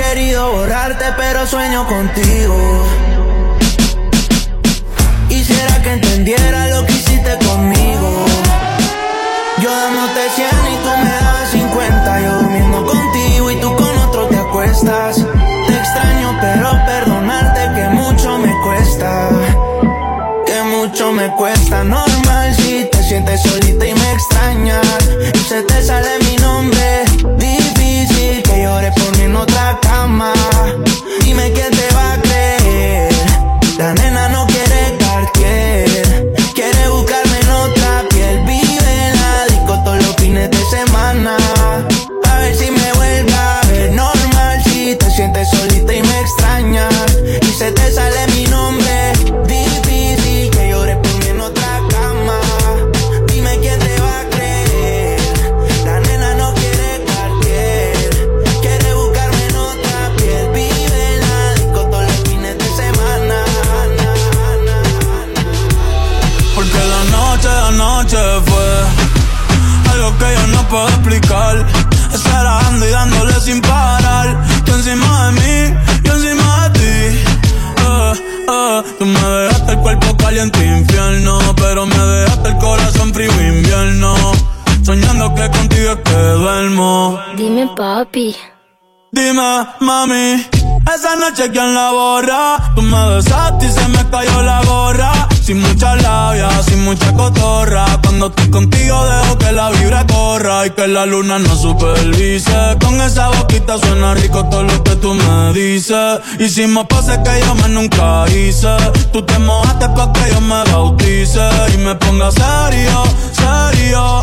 querido borrarte, pero sueño contigo. Quisiera que entendiera lo que hiciste duermo. Dime, papi. Dime, mami, esa noche quién la borra. Tú me besaste y se me cayó la gorra. Sin mucha labia, sin mucha cotorra. Cuando estoy contigo dejo que la vibra corra y que la luna no supervise. Con esa boquita suena rico todo lo que tú me dices. Hicimos pases que yo más nunca hice. Tú te mojaste pa' que yo me bautice y me ponga serio, serio.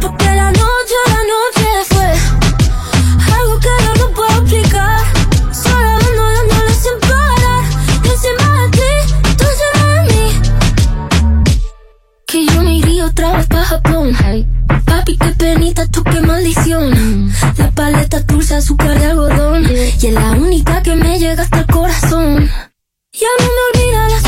Porque la noche, la noche fue algo que yo no puedo explicar. Solo ando dándole sin parar. Yo encima de ti, tú encima de mí. Que yo me iría otra vez pa' Japón. Papi, qué penita, tú qué maldición. La paleta dulce, azúcar de algodón. Y es la única que me llega hasta el corazón. Ya no me olvida la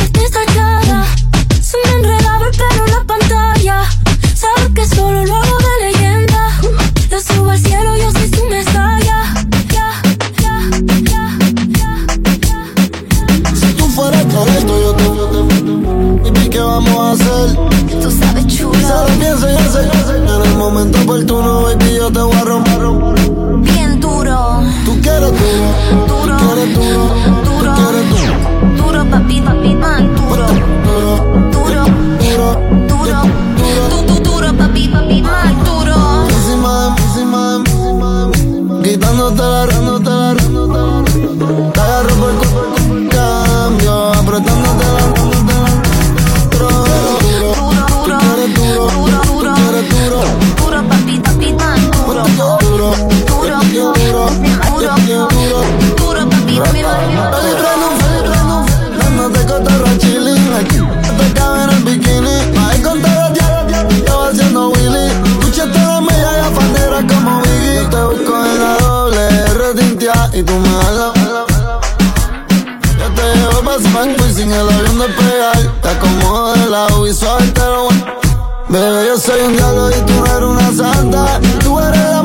vamos a hacer? Tú sabes, chulo. Sabes bien, yo sé. En el momento oportuno, baby, yo te voy a romper. Bien duro, Tú quieres duro, Duro. tú quieres duro, Y sin el avión despegar Te acomodo de lado y suave te lo Bebé, yo soy un diablo y tú eres una santa. Tú eres la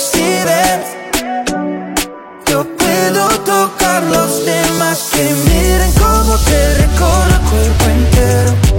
exhibes. Yo puedo tocar los demás que miren cómo te recorro el cuerpo entero.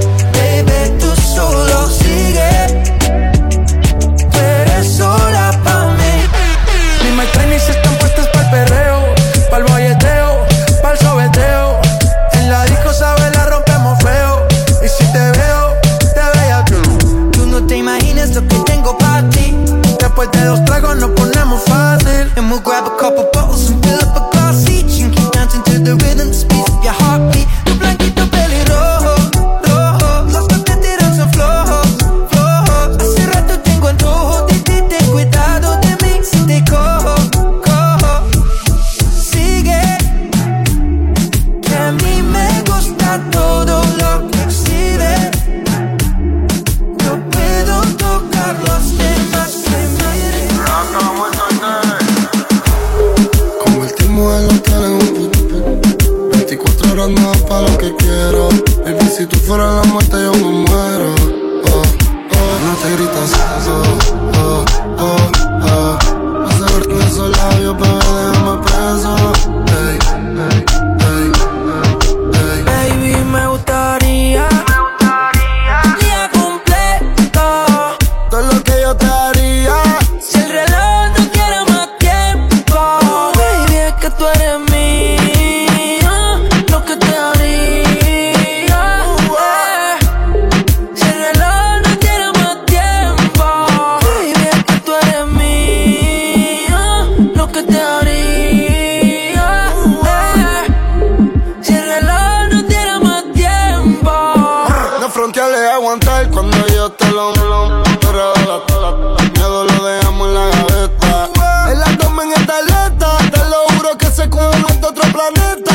Que se come de otro planeta.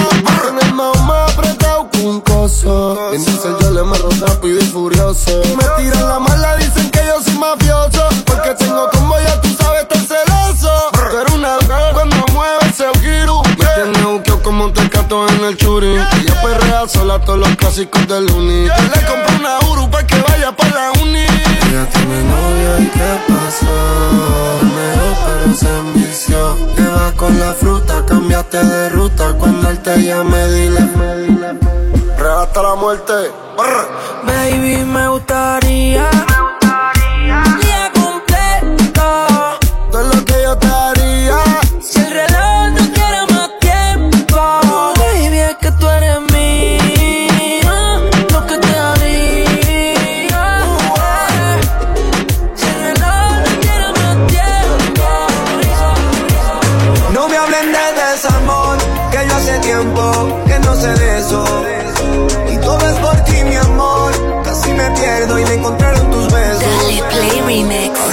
En el mao más apretado que un coso. En dice yo le me rápido y furioso. Me tiran la mala, dicen que yo soy mafioso. Porque tengo como ya tú sabes, tan celoso. Pero una vez cuando mueve ese giro. Me tiene buqueo como un tecato en el churi. Perrea sola todos los clásicos del uni. Yo le compré una Uru pa' que vaya pa' la uni. Ella tiene novio y qué pasó. Mejor pero se envició. Te vas con la fruta, cambiaste de ruta. Cuando él te llame, dile. Real hasta la muerte. Brr. Baby, me gustaría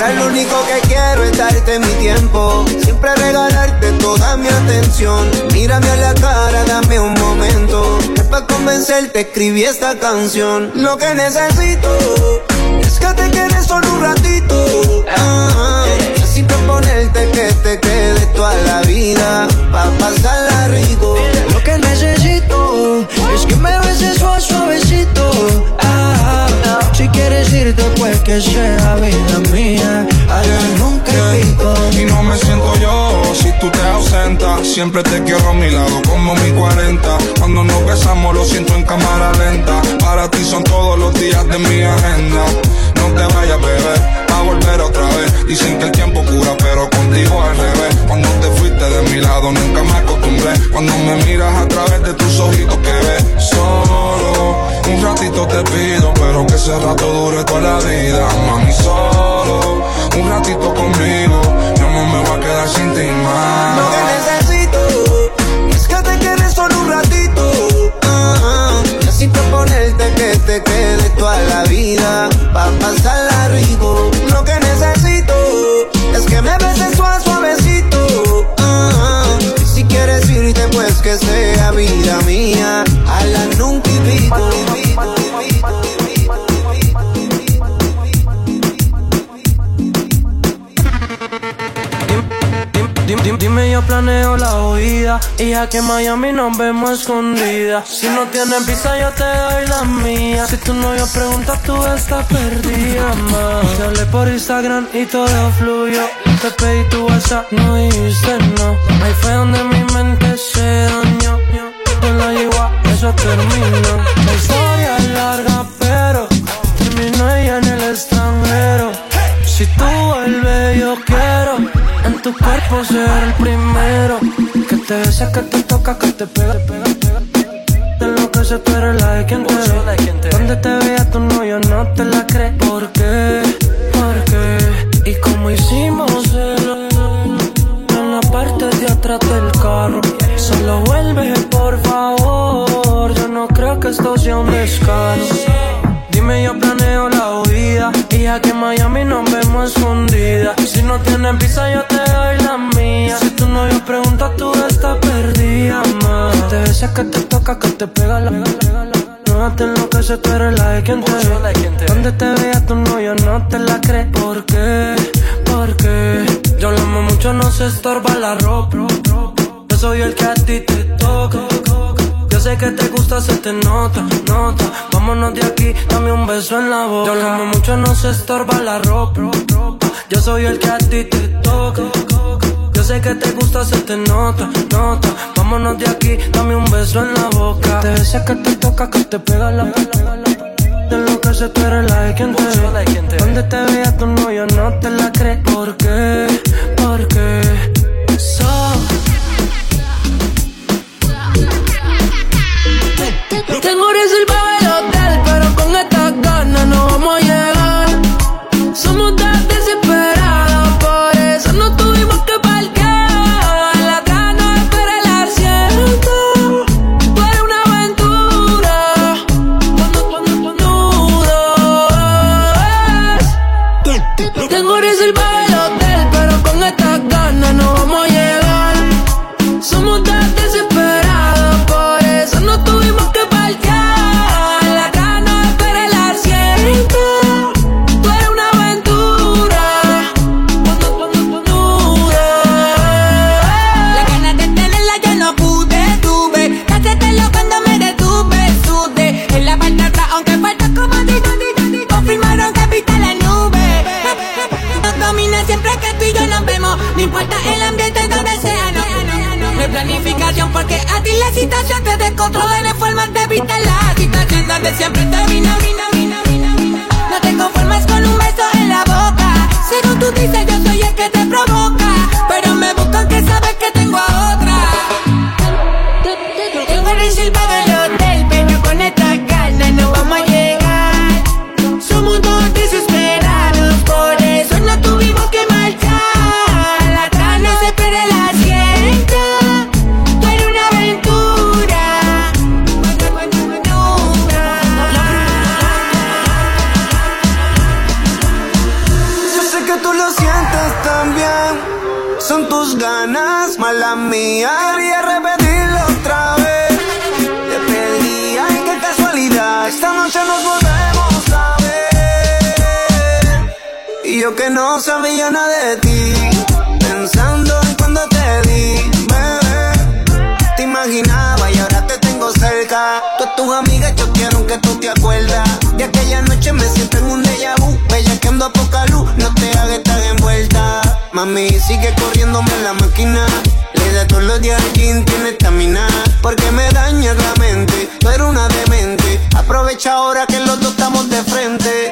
Ahora lo único que quiero es darte mi tiempo. Siempre regalarte toda mi atención. Mírame a la cara, dame un momento. Que para convencerte escribí esta canción. Lo que necesito es que te quedes solo un ratito. Ah, sin proponerte que te quedes toda la vida. Pa' pasarla decirte pues que será vida mía. Allá nunca pico Y no me siento yo si tú te ausentas. Siempre te quiero a mi lado como mi 40 Cuando nos besamos lo siento en cámara lenta. Para ti son todos los días de mi agenda. No te vayas bebé a volver otra vez. Dicen que el tiempo cura pero contigo al revés. Cuando te fuiste de mi lado nunca me acordé cuando me miras a través de tus ojitos que ves solo. Un ratito te pido, pero que ese rato dure toda la vida. Mami, solo. Un ratito conmigo, yo no me voy a quedar sin ti más. Lo que necesito es que te quedes solo un ratito. Uh -huh. Necesito ponerte que te quedes toda la vida sea vida mía. A la nunca y pico, pico, pico, Dime, dime, yo planeo la huida Y aquí en Miami nos vemos escondida Si no tienes visa yo te doy la mía Si tú no yo preguntas tú estás perdida más Te hablé por Instagram y todo fluyó Te pedí tu WhatsApp, no dijiste no Ahí fue donde mi mente te ve Donde te vea tu novio no te la crees ¿Por qué? ¿Por qué? Yo lo amo mucho, no se estorba la ropa Yo soy el que a ti te toca Yo sé que te gusta, se te nota, nota Vámonos de aquí, dame un beso en la boca Yo lo amo mucho, no se estorba la ropa Yo soy el que a ti te toca yo sé que te gusta, se te nota, nota. Vámonos de aquí, dame un beso en la boca. Te besa que te toca, que te pega la De lo que se tú eres la de quien te ve. Donde te vea tu novio no te la crees. ¿Por qué? ¿Por qué? So. Que no sabía nada de ti. Pensando en cuando te vi, bebé. Te imaginaba y ahora te tengo cerca. Todas tus amigas choquearon que tú te acuerdas. De aquella noche me siento en un déjà vu. Bella que ando a poca luz, no te hagas estar envuelta. Mami, sigue corriéndome la máquina. Le da todos los días al gym, tiene estamina. Porque me dañas la mente, tú eres una demente. Aprovecha ahora que los dos estamos de frente.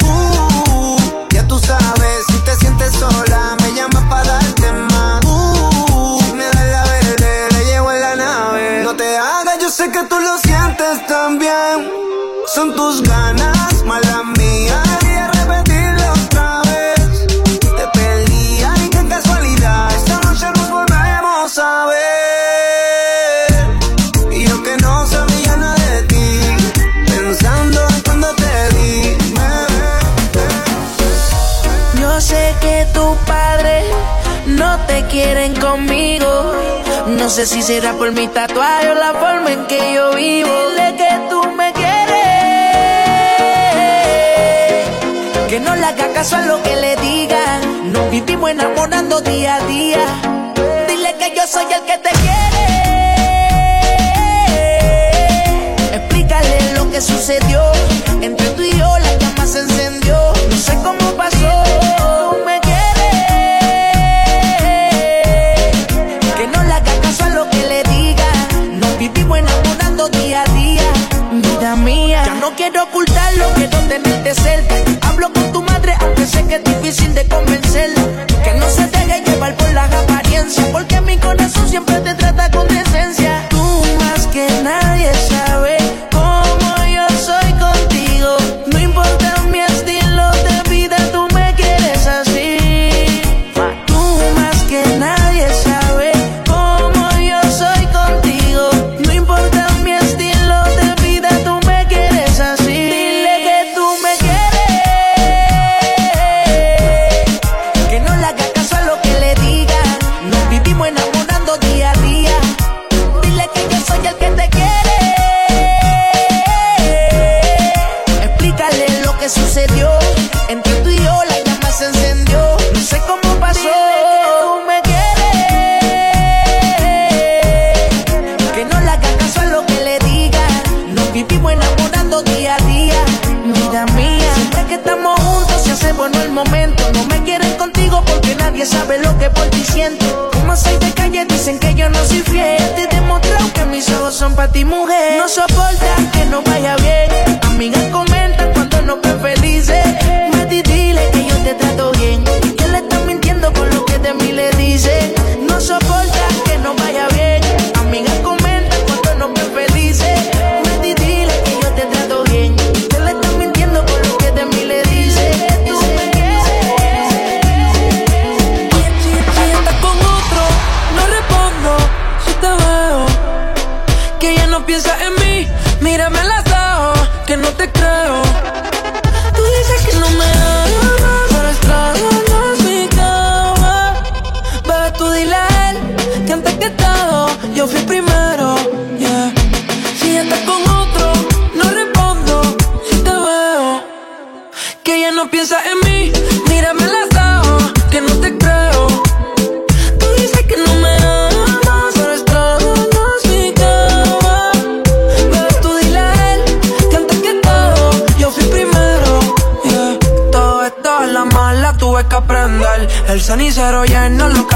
Tú lo sientes también. Son tus ganas, mala mía. No sé si será por mi tatuaje o la forma en que yo vivo. Dile que tú me quieres. Que no le haga caso a lo que le digan. Nos vivimos enamorando día a día. Dile que yo soy el que te quiere. Explícale lo que sucedió. No quiero ocultarlo, quiero tenerte cerca. Hablo con tu madre, aunque sé que es difícil de convencerla. Que no se deje llevar por las apariencias, porque mi corazón siempre te Vivimos enamorando día a día, vida mía. Siempre que estamos juntos se hace bueno el momento. No me quieren contigo porque nadie sabe lo que por ti siento. Como soy de calle dicen que yo no soy fiel. Te he demostrado que mis ojos son para ti, mujer. No soportan que no vaya bien. Amigas comentan cuando no ven felices. Eh. Mati, dile que yo te trato bien. Y que le estás mintiendo con lo que de mí le dicen. No soportan Que ya no piensa en mí, mírame los ojos, que no te creo. Tú dices que no me amas, pero extrañas mi cama. Bebé, tú dile a él que antes que todo, yo fui primero. Yeah. Todo esto es la mala, tuve que aprender. El cenicero lleno, lo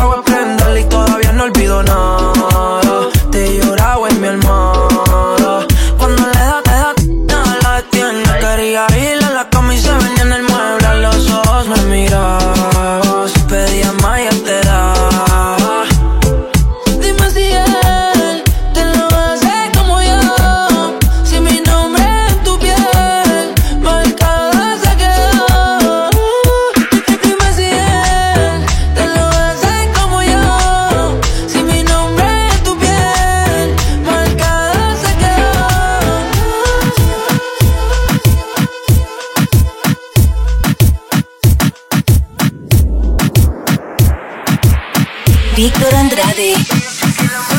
Víctor Andrade.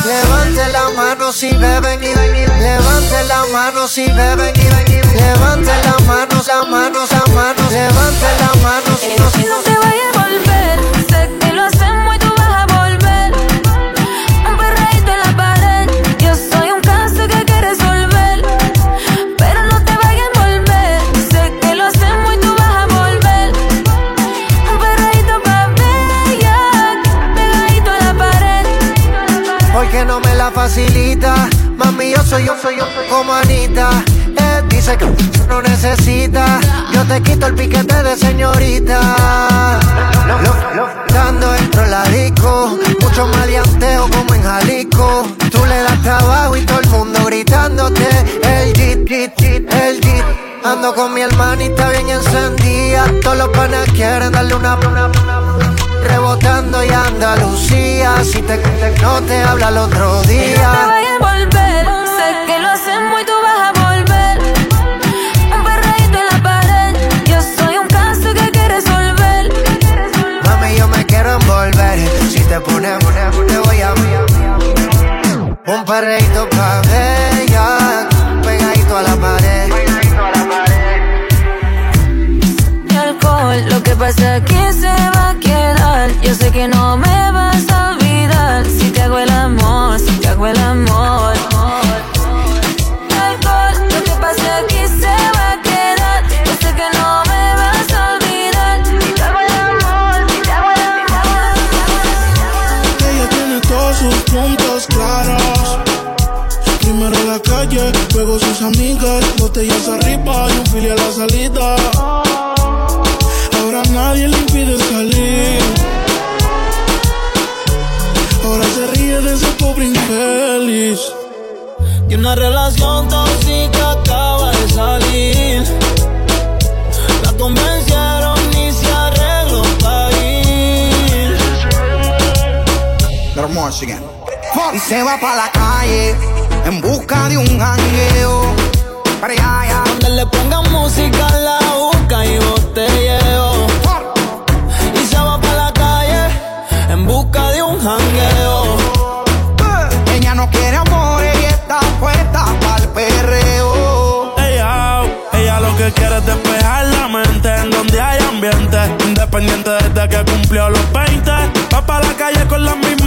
Levante la mano si beben y levante la mano si beben y levante la mano, la mano, la mano, levante la mano si no, si No facilita. Mami, yo soy yo, soy yo, como Anita. Él dice que no necesita. Yo te quito el piquete de señorita. Dando dentro la disco, mucho maleanteo como en Jalisco. Tú le das trabajo y todo el mundo gritándote. El jeep, jeep, el jeep. Ando con mi hermanita bien encendida. Todos los panas quieren darle una. una- Rebotando y Andalucía. Si te no te habla el otro No te día. vayas a volver, sé que lo hacemos y tú vas a volver. Un perreíto en la pared, yo soy un caso que hay que resolver. Mami, yo me quiero envolver. Si te pones, te voy a Un perreíto pa' bella, pegadito a la pared. Mi alcohol, lo que pasa aquí se va a Yo sé que no me vas a olvidar. Si te hago el amor, si te hago el amor. Alcohol, lo que pasa aquí se va a quedar. Yo sé que no me vas a olvidar. Si te hago el amor, si te hago el amor. Ella tiene todos sus puntos claros. Primero la calle, luego sus amigas, botellas arriba y un fili a la salida. Y se va pa' la calle en busca de un jangueo. Para allá, allá. Donde le pongan música a la boca y botelleo. Y se va para la calle en busca de un jangueo. Ella no quiere amores y está puesta pa'l perreo. Ella, ella lo que quiere es despejar la mente en donde hay ambiente. Independiente desde que cumplió los 20. Va pa' la calle con las mismas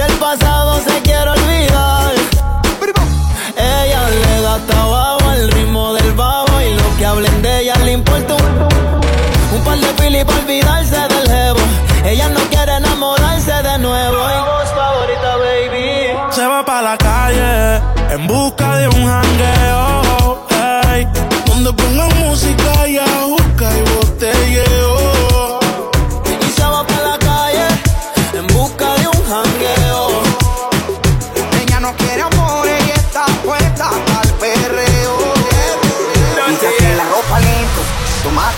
del pasado se quiere olvidar. Ella le da trabajo al ritmo del bajo y lo que hablen de ella le importa un, un par de pili para olvidarse del jevo. Ella no quiere enamorarse de nuevo. Y voz favorita, baby. Se va pa' la calle en busca de un jangueo. Hey, donde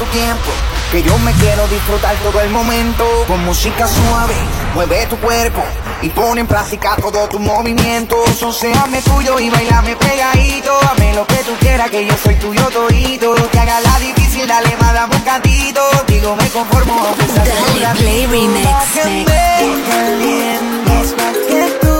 tu tiempo. Que yo me quiero disfrutar todo el momento. Con música suave, mueve tu cuerpo. Y pone en práctica todo tu movimiento. Soseame tuyo y bailame pegadito. Dame lo que tú quieras, que yo soy tuyo todito. Que haga la difícil, dale más, dame un cantito. Digo, me conformo, aunque sea Dale un ratito. play remix, calientes, que tú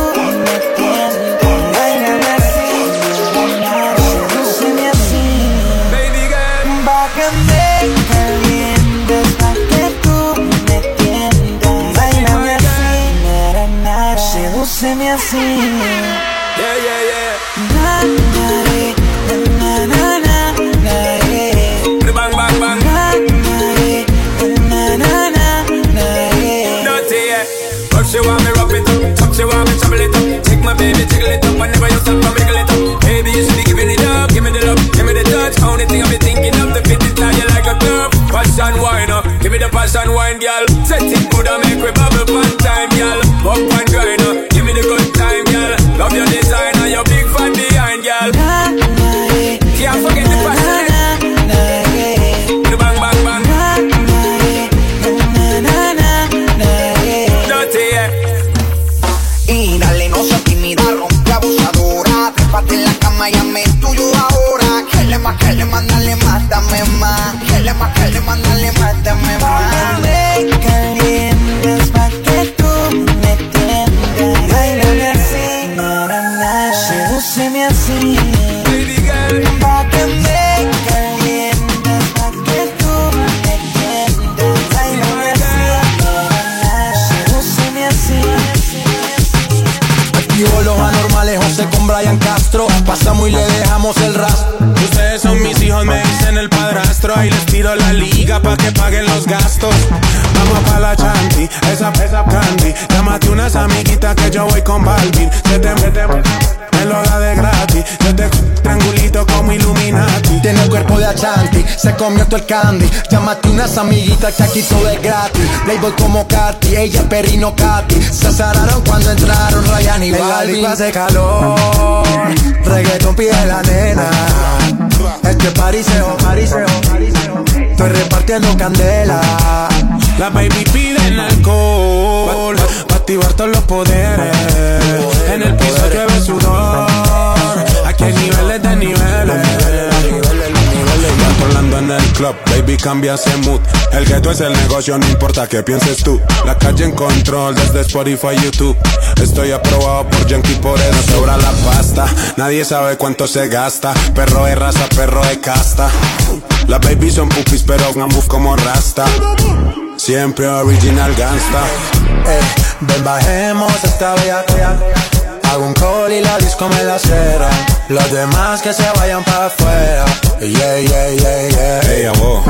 sedúceme así yeah, yeah, yeah. Na, nare, na, na, na, nare. The bang, bang, bang. Na, na, na, na. Dirty, yeah. But she want me rub it up, top she want me trouble it up. Take my baby, jiggle it up, whenever you stop, I wiggle it up. Baby, you should be giving it up, give me the love, give me the touch. Only thing I be thinking of, the fit it like you like a glove. Passion wine, uh, give me the passion wine, girl. Set it good and make we bubble one time, girl. Up and grind, give me the good time, girl. Love your design and your big fan behind, girl. Na, nare, Can't forget the passion, cama y ame tuyo ahora. Que le más, que le más, dale más, dame más. Que le más, que le más, dale más, dame más. Calientes Me así, Brian Castro. Pasamos y le dejamos el rastro. Ustedes son mis hijos, me dicen el padrastro. Ahí les tiro la liga pa' que paguen los gastos. Vamos pa' la chanti, esa esa candy. Llámate unas amiguitas que yo voy con Balvin. Se te mete, me lo da de gratis. Yo te triangulito como Illuminati. Tiene el cuerpo de Achanti, se comió todo el candy. Llámate unas amiguitas que aquí todo es gratis. Playboy como Katy, ella perrino Katy. Se azararon cuando entraron Ryan y En Balvin. hace calor, Reggaeton pide la nena. Este pariseo, pariseo, pariseo. Estoy repartiendo candela. La baby piden alcohol Pa' activar todos los poderes. En el piso llueve sudor Aquí hay niveles de niveles. Controlando en el club, baby cambia ese mood. El tú es el negocio, no importa qué pienses tú. La calle en control desde Spotify, YouTube. Estoy aprobado por Yankee, por eso sobra la pasta. Nadie sabe cuánto se gasta. Perro de raza, perro de casta. Las babies son pupis pero un move como rasta Siempre original gangsta. Eh, ven bajemos esta bella Hago un call y la disco me la cera. Los demás que se vayan para afuera. Yeah, yeah, yeah, yeah. Ey, abo.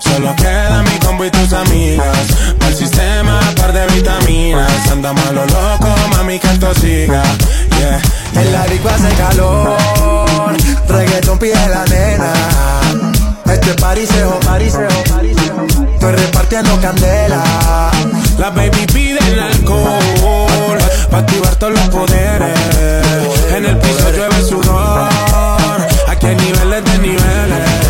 Solo queda mi combo y tus amigas. Para el sistema, par de vitaminas. Andamos a lo loco, mami, que esto siga. Yeah. En la disco hace calor. Reggaeton pide la nena. Este pariseo, pariseo, pariseo. Repartiendo candela. La baby piden alcohol. Pa' activar todos los poderes. En el piso llueve sudor. Aquí hay niveles de niveles.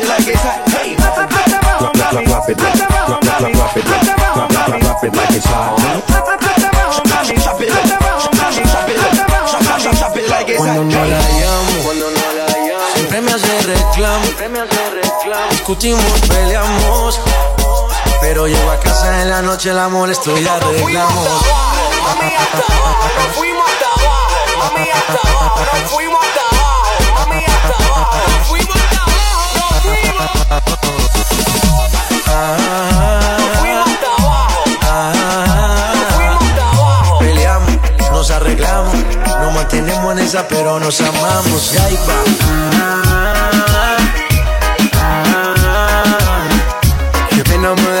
Like. It like it's hot. Cuando no la llamo, cuando no la llamo, siempre me hace reclamo, siempre me hace reclamo. Discutimos, peleamos, pero llego a casa en la noche, el amor estoy arreglamos. Mami, hasta abajo, nos fuimos hasta abajo. Mami, hasta abajo, nos fuimos hasta abajo. Mami, hasta abajo, nos fuimos hasta abajo. Nos fuimos. Nos fuimos hasta arreglamos, nos mantenemos en esa, pero nos amamos. Ahí va. Qué pena me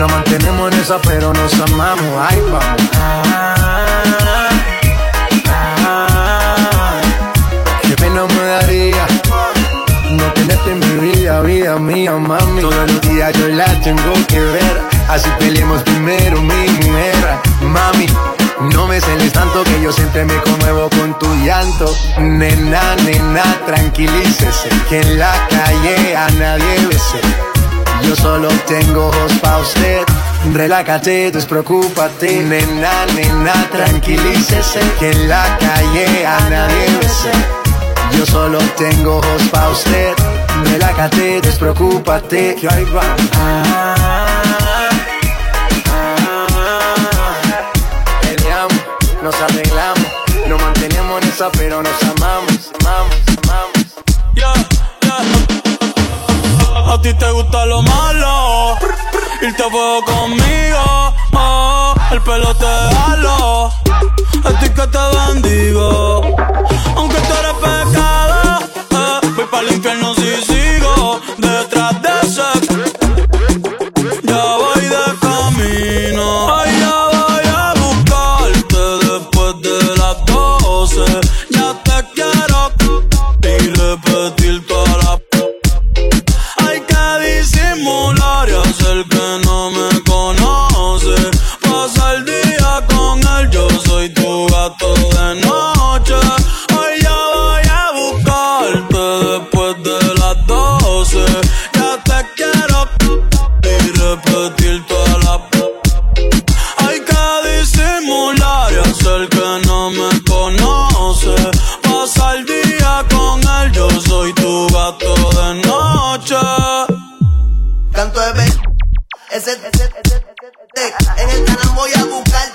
Nos mantenemos en esa, pero nos amamos. Ahí vamos. Qué pena me daría no tenerte en mi vida, vida mía, mami. Todos los días yo la tengo que ver, así peleemos primero, mi mujer, mami. No me celes tanto que yo siempre me conmuevo con tu llanto. Nena, nena, tranquilícese. Que en la calle a nadie bese. Yo solo tengo ojos pa' usted. Relájate, despreocúpate. Nena, nena, tranquilícese. Que en la calle a nadie bese. Yo solo tengo ojos pa' usted. Relájate, despreocúpate. Que ahí va. Peleamos, nos arreglamos. Nos mantenemos en esa, pero nos amamos, gusta lo malo. Irte a fuego conmigo. Oh, el pelo te halo. A ti que te bendigo. Hacer que no me conoce. Pasa el día con él, yo soy tu gato de noche. Canto de. Ese, ese, ese, ese. En el canal voy a buscarte.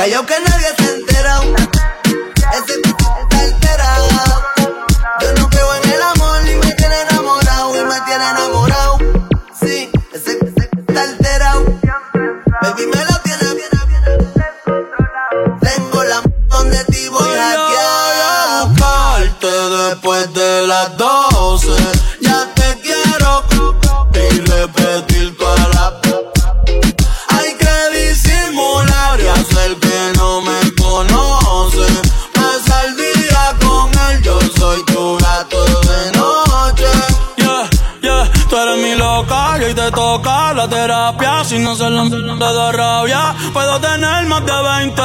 Callao que nadie se ha enterado. Ese está alterado. Yo no creo en el amor y me tiene enamorado y me tiene enamorado. Sí, ese, está alterado. Baby me lo tiene bien. Tengo la m- donde ti voy Voy a hackear. buscarte después de las 12. Te toca la terapia. Si no se lo te da rabia, puedo tener más de 20.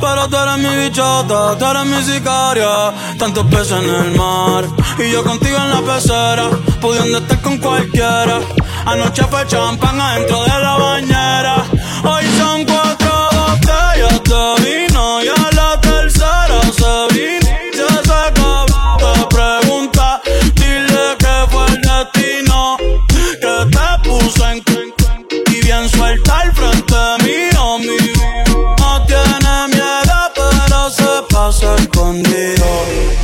Pero tú eres mi bichota, tú eres mi sicaria. Tantos peces en el mar y yo contigo en la pecera, pudiendo estar con cualquiera. Anoche fue champán adentro de la bañera. Hoy son cuatro botellas de vino y a la tercera se vino. Si ese cabrón te pregunta, dile que fue el destino Sunday.